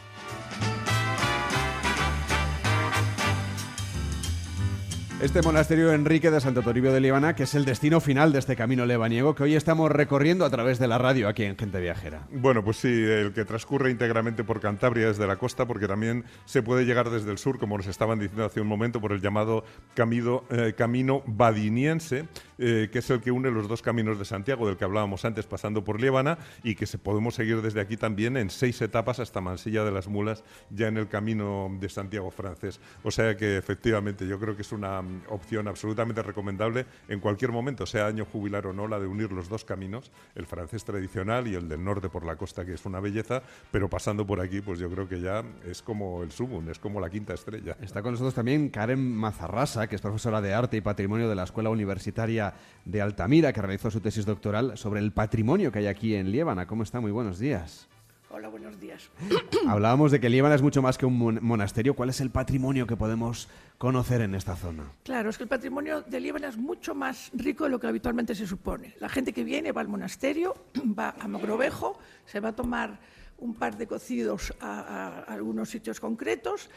Este monasterio Enrique de Santo Toribio de Líbana, que es el destino final de este camino lebaniego que hoy estamos recorriendo a través de la radio aquí en Gente Viajera. Bueno, pues sí, el que transcurre íntegramente por Cantabria desde la costa, porque también se puede llegar desde el sur, como nos estaban diciendo hace un momento, por el llamado camino, eh, camino badiniense, eh, que es el que une los dos caminos de Santiago, del que hablábamos antes, pasando por Líbana, y que se podemos seguir desde aquí también en seis etapas hasta Mansilla de las Mulas, ya en el camino de Santiago francés. O sea que efectivamente yo creo que es una opción absolutamente recomendable en cualquier momento, sea año jubilar o no, la de unir los dos caminos, el francés tradicional y el del norte por la costa, que es una belleza, pero pasando por aquí, pues yo creo que ya es como el subun, es como la quinta estrella. Está con nosotros también Karen Mazarrasa, que es profesora de arte y patrimonio de la Escuela Universitaria de Altamira, que realizó su tesis doctoral sobre el patrimonio que hay aquí en Liébana. ¿Cómo está? Muy buenos días. Hola, buenos días. Hablábamos de que Líbana es mucho más que un monasterio. ¿Cuál es el patrimonio que podemos conocer en esta zona? Claro, es que el patrimonio de Líbana es mucho más rico de lo que habitualmente se supone. La gente que viene va al monasterio, va a Mogrovejo, se va a tomar un par de cocidos a, algunos sitios concretos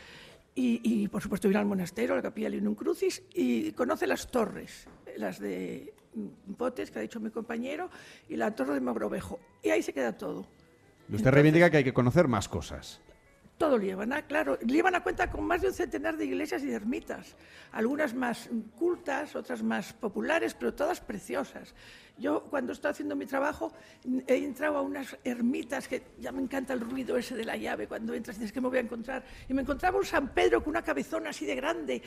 y, por supuesto, ir al monasterio, a la capilla Linum Crucis y conoce las torres, las de Potes, que ha dicho mi compañero, y la torre de Mogrovejo. Y ahí se queda todo. Usted reivindica que hay que conocer más cosas. Todo Líbana, claro. Líbana cuenta con más de un centenar de iglesias y de ermitas, algunas más cultas, otras más populares, pero todas preciosas. Yo cuando estoy haciendo mi trabajo he entrado a unas ermitas que ya me encanta el ruido ese de la llave cuando entras y dices que me voy a encontrar. Y me encontraba un San Pedro con una cabezona así de grande.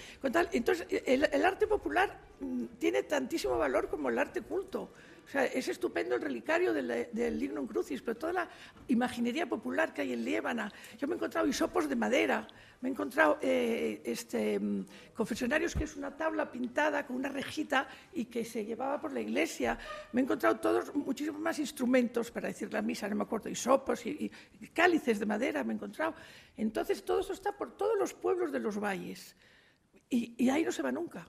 Entonces el arte popular mm, tiene tantísimo valor como el arte culto. O sea, es estupendo el relicario del, del Lignum Crucis, pero toda la imaginería popular que hay en Líbana. Yo me he encontrado hisopos de madera, me he encontrado eh, este, mm, confesionarios que es una tabla pintada con una rejita y que se llevaba por la iglesia. Me he encontrado todos muchísimos más instrumentos para decir la misa, no me acuerdo, hisopos y, cálices de madera me he encontrado. Entonces todo eso está por todos los pueblos de los valles y ahí no se va nunca.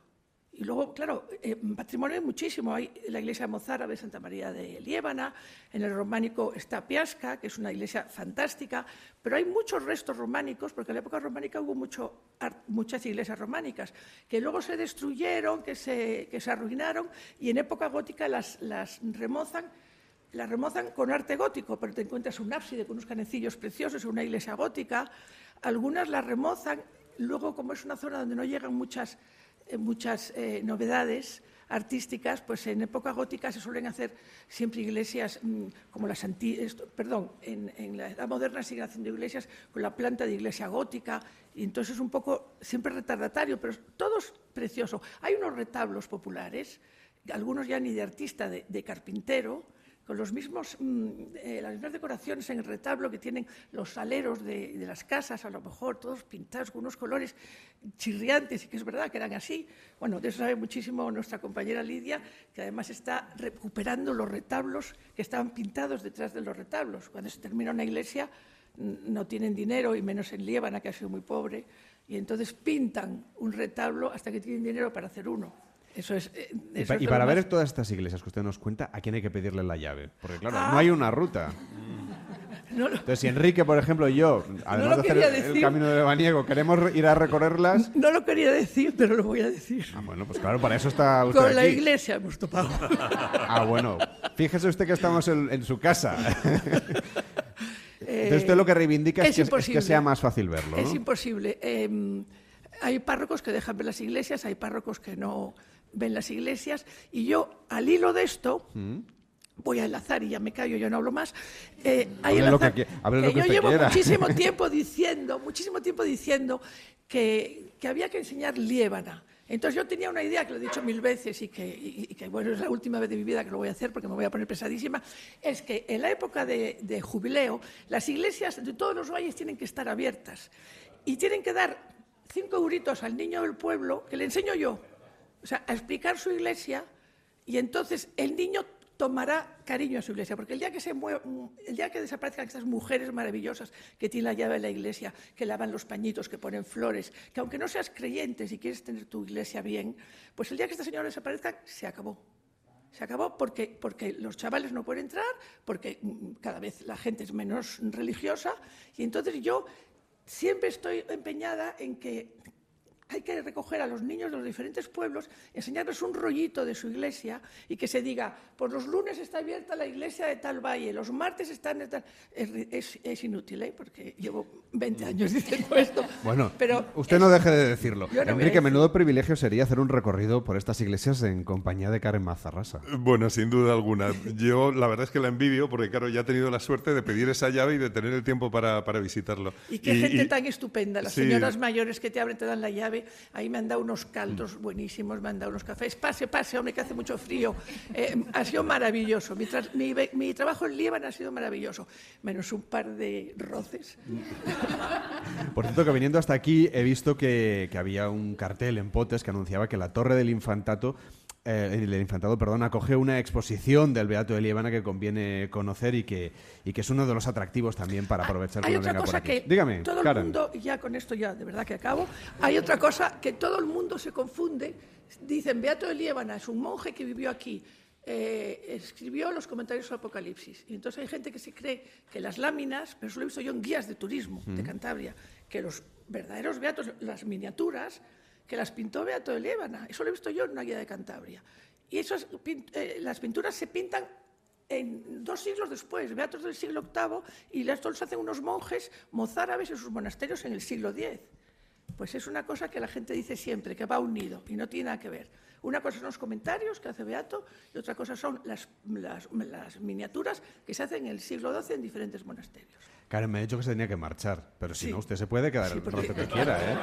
Y luego, claro, eh, patrimonio hay muchísimo. Hay la iglesia mozárabe Santa María de Liébana, en el románico está Piasca, que es una iglesia fantástica, pero hay muchos restos románicos, porque en la época románica hubo muchas iglesias románicas, que luego se destruyeron, que se, que se arruinaron, y en época gótica las, las remozan las remozan con arte gótico, pero te encuentras un ábside con unos canecillos preciosos, una iglesia gótica. Algunas las remozan, luego como es una zona donde no llegan muchas muchas eh, novedades artísticas, pues en época gótica se suelen hacer siempre iglesias mm, como las antiguas, perdón, en, la edad moderna siguen haciendo iglesias con la planta de iglesia gótica, y entonces es un poco siempre retardatario, pero todo es precioso. Hay unos retablos populares, algunos ya ni de artista, de carpintero, con los mismos, mm, eh, las mismas decoraciones en el retablo que tienen los aleros de, las casas, a lo mejor todos pintados con unos colores chirriantes, y que es verdad que eran así. Bueno, de eso sabe muchísimo nuestra compañera Lidia, que además está recuperando los retablos que estaban pintados detrás de los retablos. Cuando se termina una iglesia no tienen dinero, y menos en Líbana, que ha sido muy pobre, y entonces pintan un retablo hasta que tienen dinero para hacer uno. Eso es, eh, y, para ver todas estas iglesias que usted nos cuenta, ¿a quién hay que pedirle la llave? Porque claro, no hay una ruta. Entonces, si Enrique, por ejemplo, y yo, además de hacer el camino de Baniego, queremos ir a recorrerlas. No lo quería decir, pero lo voy a decir. Ah, bueno, pues claro, para eso está usted. Con la iglesia hemos topado. Ah, bueno. Fíjese usted que estamos en, su casa. Entonces, usted lo que reivindica es, que, sea más fácil verlo. Es imposible. Em, hay párrocos que dejan ver las iglesias, hay párrocos que no ven las iglesias. Y yo, al hilo de esto, mm. voy a enlazar y ya me callo, yo no hablo más. Eh, que, yo llevo muchísimo tiempo diciendo, muchísimo tiempo diciendo que, que, había que enseñar liébana. Entonces yo tenía una idea que lo he dicho mil veces y que, que, bueno, es la última vez de mi vida que lo voy a hacer porque me voy a poner pesadísima, es que en la época de, de jubileo las iglesias de todos los valles tienen que estar abiertas y tienen que dar cinco euritos al niño del pueblo que le enseño yo o sea, a explicar su iglesia y entonces el niño tomará cariño a su iglesia, porque el día que se el día que desaparezcan estas mujeres maravillosas que tienen la llave de la iglesia, que lavan los pañitos, que ponen flores, que aunque no seas creyente, si quieres tener tu iglesia bien, pues el día que estas señoras desaparezcan, se acabó. Se acabó porque, porque los chavales no pueden entrar, porque mm, cada vez la gente es menos religiosa, y entonces yo siempre estoy empeñada en que hay que recoger a los niños de los diferentes pueblos, enseñarles un rollito de su iglesia y que se diga, por los lunes está abierta la iglesia de tal valle, los martes están... tal... Es, inútil, ¿eh? porque llevo 20 años diciendo esto. Bueno, pero usted no deje de decirlo. Enrique, menudo privilegio sería hacer un recorrido por estas iglesias en compañía de Karen Mazarrasa. Bueno, sin duda alguna. Yo la verdad es que la envidio porque, claro, ya he tenido la suerte de pedir esa llave y de tener el tiempo para, para visitarlo. Y qué gente tan estupenda. Las señoras mayores que te abren, te dan la llave ahí me han dado unos caldos buenísimos, me han dado unos cafés. Pase, pase, hombre, que hace mucho frío. Eh, ha sido maravilloso. Mi, trabajo en Líbano ha sido maravilloso, menos un par de roces. Por cierto, que viniendo hasta aquí he visto que, había un cartel en Potes que anunciaba que la Torre del Infantato eh, el infantado, perdón, acoge una exposición del Beato de Liébana que conviene conocer y que, y que es uno de los atractivos también para aprovechar Hay que otra venga por cosa aquí. que Dígame, todo el mundo, y ya con esto ya de verdad que acabo, hay otra cosa que todo el mundo se confunde. Dicen, Beato de Liébana es un monje que vivió aquí, eh, escribió los comentarios del Apocalipsis. Y entonces hay gente que se cree que las láminas, pero eso lo he visto yo en guías de turismo de Cantabria, que los verdaderos beatos, las miniaturas, que las pintó Beato de Liébana. Eso lo he visto yo en una guía de Cantabria. Y esas eh, las pinturas se pintan en dos siglos después, beatos del siglo VIII, y esto los hacen unos monjes mozárabes en sus monasterios en el siglo X. Pues es una cosa que la gente dice siempre, que va unido, y no tiene nada que ver. Una cosa son los comentarios que hace Beato, y otra cosa son las, las- las miniaturas que se hacen en el siglo XII en diferentes monasterios. Karen me ha dicho que se tenía que marchar, pero si Sí. no, usted se puede quedar Sí, el rato que quiera, ¿eh?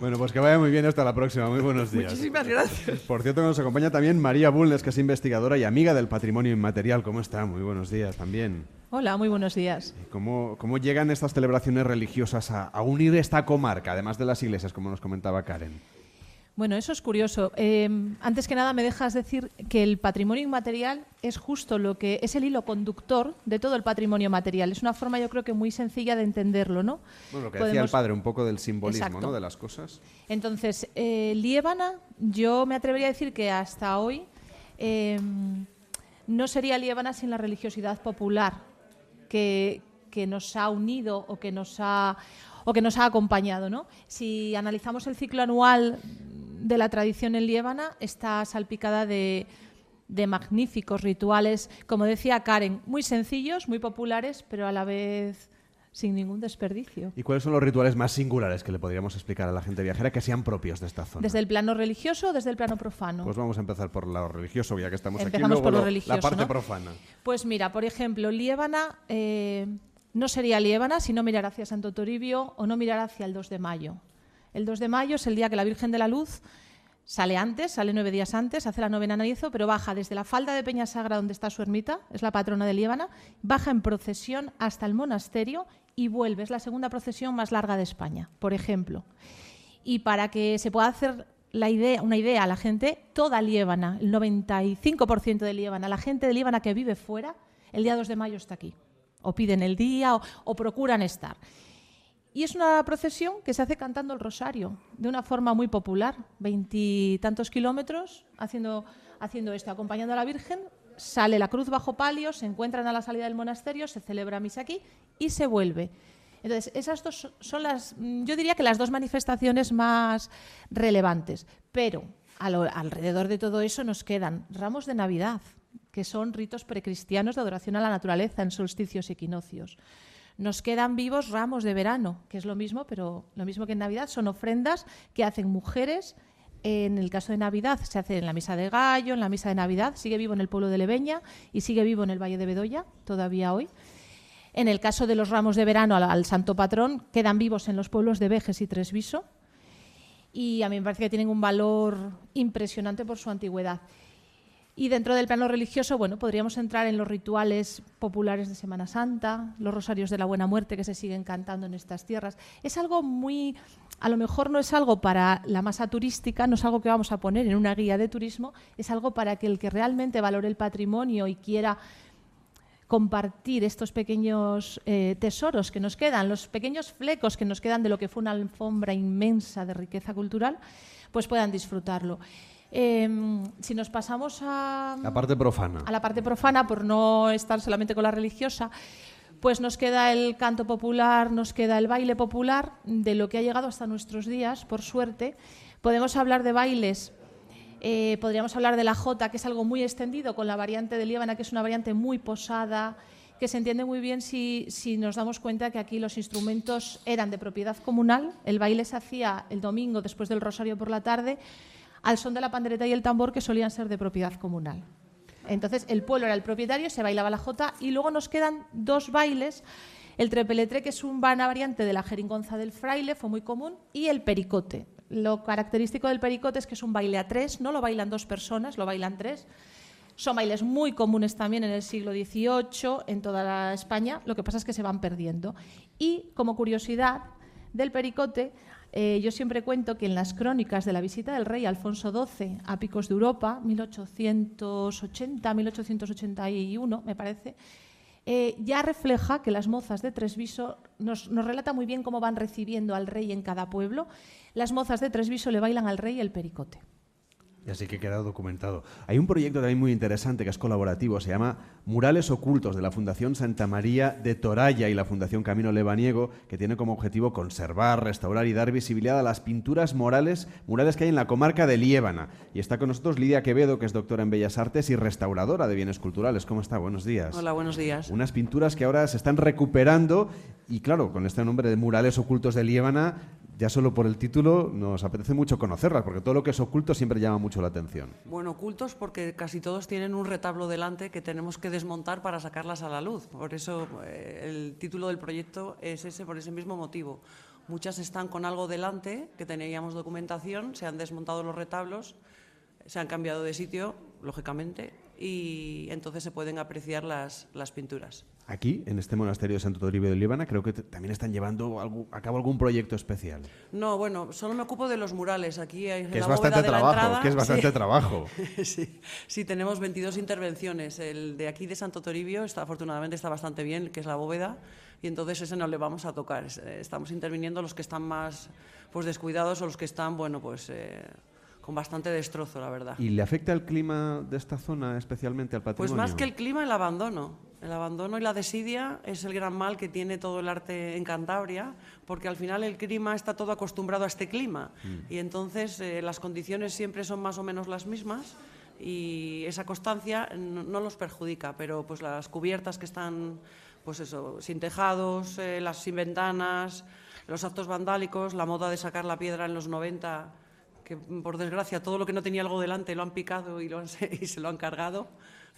Bueno, pues que vaya muy bien hasta la próxima. Muy buenos días. Muchísimas gracias. Por cierto, nos acompaña también María Bulnes, que es investigadora y amiga del patrimonio inmaterial. ¿Cómo está? Muy buenos días también. Hola, muy buenos días. ¿Cómo, cómo llegan estas celebraciones religiosas a, a unir esta comarca, además de las iglesias, como nos comentaba Karen? Bueno, eso es curioso. Eh, antes que nada, me dejas decir que el patrimonio inmaterial es justo lo que es el hilo conductor de todo el patrimonio material. Es una forma, yo creo que muy sencilla de entenderlo, ¿no? Bueno, lo que decía el padre, un poco del simbolismo Exacto. ¿no? de las cosas. Entonces, eh, Liébana, yo me atrevería a decir que hasta hoy eh, no sería Liébana sin la religiosidad popular que, que nos ha unido o que nos ha, o que nos ha acompañado. ¿no? Si analizamos el ciclo anual de la tradición en Liébana, está salpicada de, de magníficos rituales, como decía Karen, muy sencillos, muy populares, pero a la vez sin ningún desperdicio. ¿Y cuáles son los rituales más singulares que le podríamos explicar a la gente viajera que sean propios de esta zona? Desde el plano religioso o desde el plano profano. Pues vamos a empezar por lo religioso, ya que estamos aquí. Empezamos luego por lo la religioso, parte ¿no? profana. Pues mira, por ejemplo, Liébana eh, no sería Liébana si no mirar hacia Santo Toribio o no mirar hacia el 2 de mayo. El 2 de mayo es el día que la Virgen de la Luz sale antes, sale nueve días antes, hace la novena Narizo, pero baja desde la falda de Peña Sagra, donde está su ermita, es la patrona de Liébana, baja en procesión hasta el monasterio y vuelve. Es la segunda procesión más larga de España, por ejemplo. Y para que se pueda hacer una idea a la gente, toda Liébana, el 95% de Liébana, la gente de Liébana que vive fuera, el día 2 de mayo está aquí. O piden el día o procuran estar. Y es una procesión que se hace cantando el rosario, de una forma muy popular, veintitantos kilómetros haciendo, haciendo esto, acompañando a la Virgen, sale la cruz bajo palio, se encuentran a la salida del monasterio, se celebra misa aquí y se vuelve. Entonces, esas dos son las, mm, yo diría que las dos manifestaciones más relevantes. Pero alrededor de todo eso nos quedan ramos de Navidad, que son ritos precristianos de adoración a la naturaleza en solsticios y equinoccios. Nos quedan vivos ramos de verano, que es lo mismo, pero lo mismo que en Navidad, son ofrendas que hacen mujeres. En el caso de Navidad se hace en la misa de Gallo, en la misa de Navidad, sigue vivo en el pueblo de Leveña y sigue vivo en el Valle de Bedoya todavía hoy. En el caso de los ramos de verano al, al Santo Patrón, quedan vivos en los pueblos de Vejes y Tresviso. Y a mí me parece que tienen un valor impresionante por su antigüedad. Y dentro del plano religioso, bueno, podríamos entrar en los rituales populares de Semana Santa, los rosarios de la Buena Muerte que se siguen cantando en estas tierras. Es algo muy, a lo mejor no es algo para la masa turística, no es algo que vamos a poner en una guía de turismo, es algo para que el que realmente valore el patrimonio y quiera compartir estos pequeños eh, tesoros que nos quedan, los pequeños flecos que nos quedan de lo que fue una alfombra inmensa de riqueza cultural, pues puedan disfrutarlo. Eh, si nos pasamos a, La parte profana. a la parte profana, por no estar solamente con la religiosa, pues nos queda el canto popular, nos queda el baile popular, de lo que ha llegado hasta nuestros días, por suerte. Podemos hablar de bailes, eh, podríamos hablar de la jota, que es algo muy extendido, con la variante de Líbana, que es una variante muy posada, que se entiende muy bien si, si nos damos cuenta que aquí los instrumentos eran de propiedad comunal, el baile se hacía el domingo después del rosario por la tarde, al son de la pandereta y el tambor, que solían ser de propiedad comunal. Entonces el pueblo era el propietario, se bailaba la jota y luego nos quedan dos bailes. El trepeletre, que es un- una variante de la jeringonza del fraile, fue muy común, y el pericote. Lo característico del pericote es que es un baile a tres, no lo bailan dos personas, lo bailan tres. Son bailes muy comunes también en el siglo XVIII en toda España, lo que pasa es que se van perdiendo. Y como curiosidad del pericote, Eh, yo siempre cuento que en las crónicas de la visita del rey Alfonso XII a Picos de Europa, 1880, 1881, me parece, eh, ya refleja que las mozas de Tresviso nos, nos relata muy bien cómo van recibiendo al rey en cada pueblo. Las mozas de Tresviso le bailan al rey el pericote. Y así que queda documentado. Hay un proyecto también muy interesante que es colaborativo, se llama Murales Ocultos de la Fundación Santa María de Toralla y la Fundación Camino Lebaniego, que tiene como objetivo conservar, restaurar y dar visibilidad a las pinturas morales, murales que hay en la comarca de Liébana. Y está con nosotros Lidia Quevedo, que es doctora en Bellas Artes y restauradora de bienes culturales. ¿Cómo está? Buenos días. Hola, buenos días. Unas pinturas que ahora se están recuperando y claro, con este nombre de Murales Ocultos de Liébana ya solo por el título nos apetece mucho conocerlas, porque todo lo que es oculto siempre llama mucho la atención. Bueno, ocultos porque casi todos tienen un retablo delante que tenemos que desmontar para sacarlas a la luz. Por eso eh, el título del proyecto es ese, por ese mismo motivo. Muchas están con algo delante, que teníamos documentación, se han desmontado los retablos, se han cambiado de sitio, lógicamente, y entonces se pueden apreciar las, las pinturas. Aquí, en este monasterio de Santo Toribio de Líbana, creo que también están llevando algo, a cabo algún proyecto especial. No, bueno, solo me ocupo de los murales. Aquí hay que es bastante trabajo, que es bastante sí. trabajo. sí, sí, tenemos 22 intervenciones. El de aquí de Santo Toribio está afortunadamente está bastante bien, que es la bóveda, y entonces ese no le vamos a tocar. Eh, estamos interviniendo los que están más pues descuidados o los que están, bueno, pues eh, con bastante destrozo, la verdad. ¿Y le afecta el clima de esta zona especialmente al patrimonio? Pues más que el clima, el abandono. El abandono y la desidia es el gran mal que tiene todo el arte en Cantabria, porque al final el clima está todo acostumbrado a este clima mm. y entonces eh, las condiciones siempre son más o menos las mismas y esa constancia no, no los perjudica, pero pues las cubiertas que están pues eso, sin tejados, eh, las sin ventanas, los actos vandálicos, la moda de sacar la piedra en los 90 que por desgracia todo lo que no tenía algo delante lo han picado y, lo han, y se lo han cargado.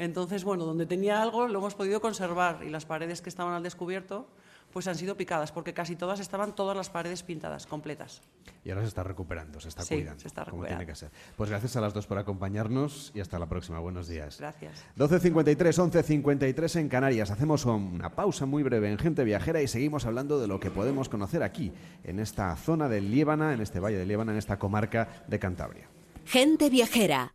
Entonces, bueno, donde tenía algo lo hemos podido conservar y las paredes que estaban al descubierto pues han sido picadas, porque casi todas estaban todas las paredes pintadas, completas. Y ahora se está recuperando, se está sí, cuidando. Se está como recuperando. tiene que ser. Pues gracias a las dos por acompañarnos y hasta la próxima. Buenos días. Gracias. 12.53, 11.53 en Canarias. Hacemos una pausa muy breve en Gente Viajera y seguimos hablando de lo que podemos conocer aquí, en esta zona del Líbana, en este valle de Líbana, en esta comarca de Cantabria. Gente Viajera,